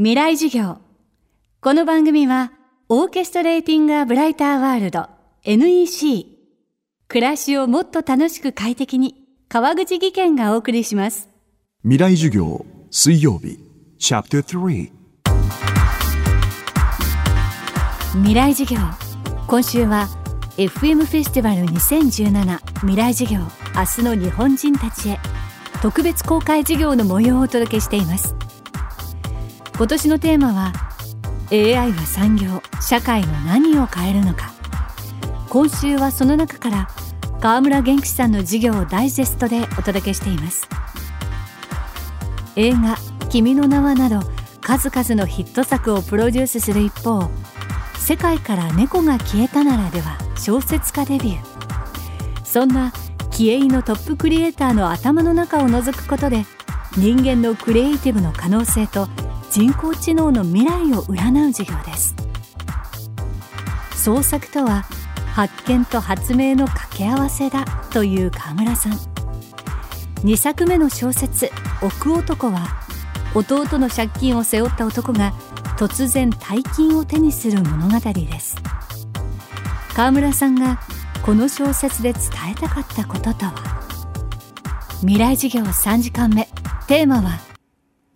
未来授業。この番組はオーケストレーティング・ア・ブライター・ワールド NEC 暮らしをもっと楽しく快適に川口義賢がお送りします。未来授業水曜日。チャプター3未来授業。今週は FM フェスティバル2017未来授業。明日の日本人たちへ。特別公開授業の模様をお届けしています今年のテーマは AI は産業社会の何を変えるのか。今週はその中から川村元気さんの授業をダイジェストでお届けしています。映画「君の名は」など数々のヒット作をプロデュースする一方「世界から猫が消えたなら」では小説家デビュー。そんな気鋭のトップクリエイターの頭の中を覗くことで人間のクリエイティブの可能性と人工知能の未来を占う授業です。創作とは発見と発明の掛け合わせだという河村さん。2作目の小説「奥男」は弟の借金を背負った男が突然大金を手にする物語です。河村さんがこの小説で伝えたかったこととは。未来授業3時間目。テーマは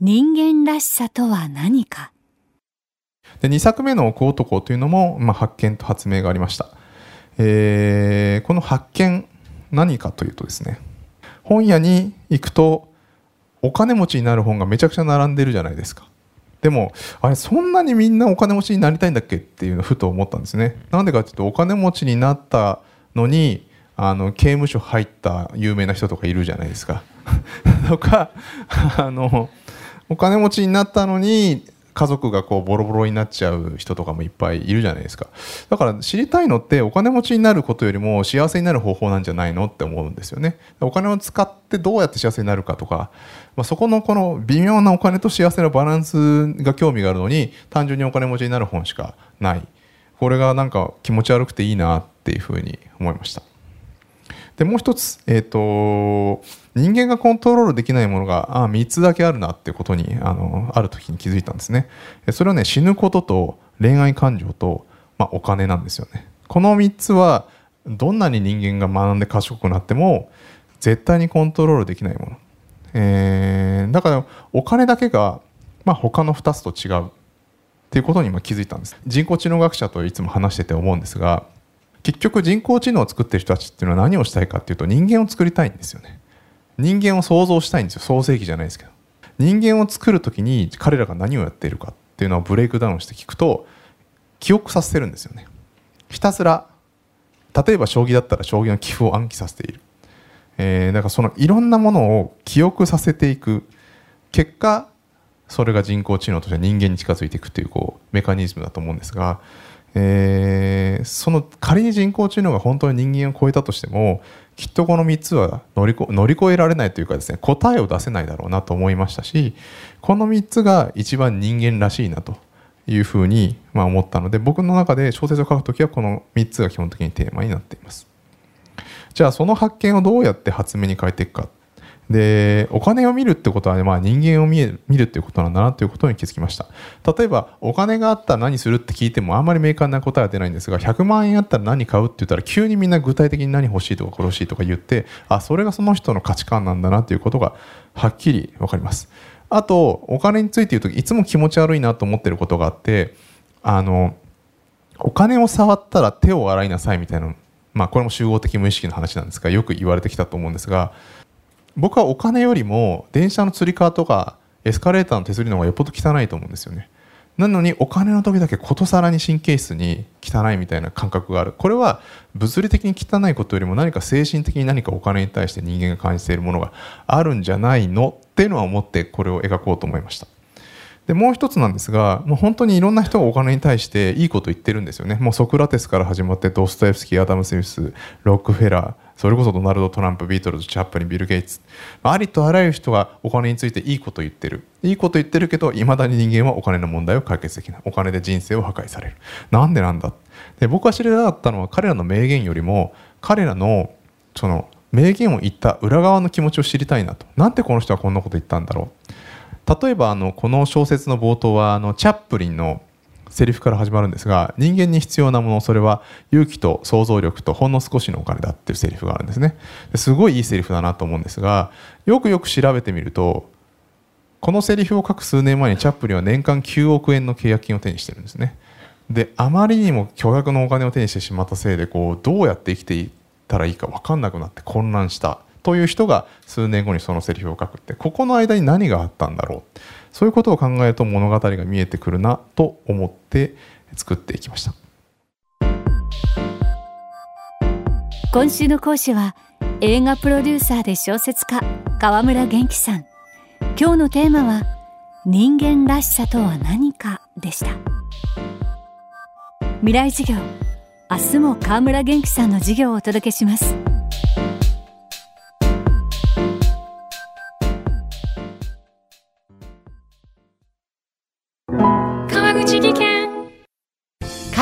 人間らしさとは何か？で2作目の奥男というのも、まあ、発見と発明がありました、えー、この発見何かというとですね本屋に行くとお金持ちになる本がめちゃくちゃ並んでるじゃないですか。でもあれそんなにみんなお金持ちになりたいんだっけっていうのをふと思ったんですね。なんでかっていうとお金持ちになったのにあの刑務所入った有名な人とかいるじゃないですか。とかあのお金持ちになったのに家族がこうボロボロになっちゃう人とかもいっぱいいるじゃないですか。だから知りたいのってお金持ちになることよりも幸せになる方法なんじゃないのって思うんですよね。お金を使ってどうやって幸せになるかとか、まあ、そこのこの微妙なお金と幸せのバランスが興味があるのに単純にお金持ちになる本しかない。これがなんか気持ち悪くていいなっていうふうに思いました。でもう一つ、えーと、人間がコントロールできないものがああ3つだけあるなってことにあのある時に気づいたんですね。それはね死ぬことと恋愛感情と、まあ、お金なんですよね。この3つはどんなに人間が学んで賢くなっても絶対にコントロールできないもの、えー、だからお金だけが、まあ、他の2つと違う。っていうことに今気づいたんです。人工知能学者といつも話してて思うんですが結局人工知能を作ってる人たちっていうのは何をしたいかっていうと人間を作りたいんですよね。人間を想像したいんですよ。創世記じゃないですけど。人間を作る時に彼らが何をやっているかっていうのをブレイクダウンして聞くと記憶させてるんですよね。ひたすら例えば将棋だったら将棋の棋譜を暗記させている、えー、だからそのいろんなものを記憶させていく。結果それが人工知能として人間に近づいていくというこうメカニズムだと思うんですがえー、その仮に人工知能が本当に人間を超えたとしてもきっとこの3つは乗り乗り越えられないというかですね答えを出せないだろうなと思いましたしこの3つが一番人間らしいなというふうに、まあ、思ったので僕の中で小説を書くときはこの3つが基本的にテーマになっています。じゃあその発見をどうやって発明に変えていくかでお金を見るってことは、まあ、人間を見る見るっていうことなんだなということに気づきました。例えばお金があったら何するって聞いてもあんまり明確な答えは出ないんですが100万円あったら何買うって言ったら急にみんな具体的に何欲しいとか欲しいとか言ってあそれがその人の価値観なんだなということがはっきり分かります。あとお金について言うといつも気持ち悪いなと思ってることがあってあのお金を触ったら手を洗いなさいみたいなまあこれも集合的無意識の話なんですがよく言われてきたと思うんですが僕はお金よりも電車のつり革とかエスカレーターの手すりの方がよっぽど汚いと思うんですよね。なのにお金の時だけことさらに神経質に汚いみたいな感覚がある。これは物理的に汚いことよりも何か精神的に何かお金に対して人間が感じているものがあるんじゃないの？っていうのは思ってこれを描こうと思いました。でもう一つなんですがもう本当にいろんな人がお金に対していいこと言ってるんですよね。もうソクラテスから始まってドストエフスキーアダム・スミスロックフェラー。それこそドナルド・トランプビートルズチャップリンビル・ゲイツ。ありとあらゆる人がお金についていいこと言ってる。いいこと言ってるけどいまだに人間はお金の問題を解決できない。お金で人生を破壊される。なんでなんだ？で僕は知りたかったのは彼らの名言よりも彼らのその名言を言った裏側の気持ちを知りたいなと。なんでこの人はこんなこと言ったんだろう？例えばあのこの小説の冒頭はあのチャップリンのセリフから始まるんですが人間に必要なものそれは勇気と想像力とほんの少しのお金だっていうセリフがあるんですね。すごいいいセリフだなと思うんですがよくよく調べてみるとこのセリフを書く数年前にチャップリンは年間9億円の契約金を手にしてるんですね。であまりにも巨額のお金を手にしてしまったせいでこうどうやって生きていったらいいか分かんなくなって混乱したという人が数年後にそのセリフを書くってここの間に何があったんだろう？そういうことを考えると物語が見えてくるなと思って作っていきました。今週の講師は映画プロデューサーで小説家川村元気さん。今日のテーマは人間らしさとは何かでした。未来授業明日も川村元気さんの授業をお届けします。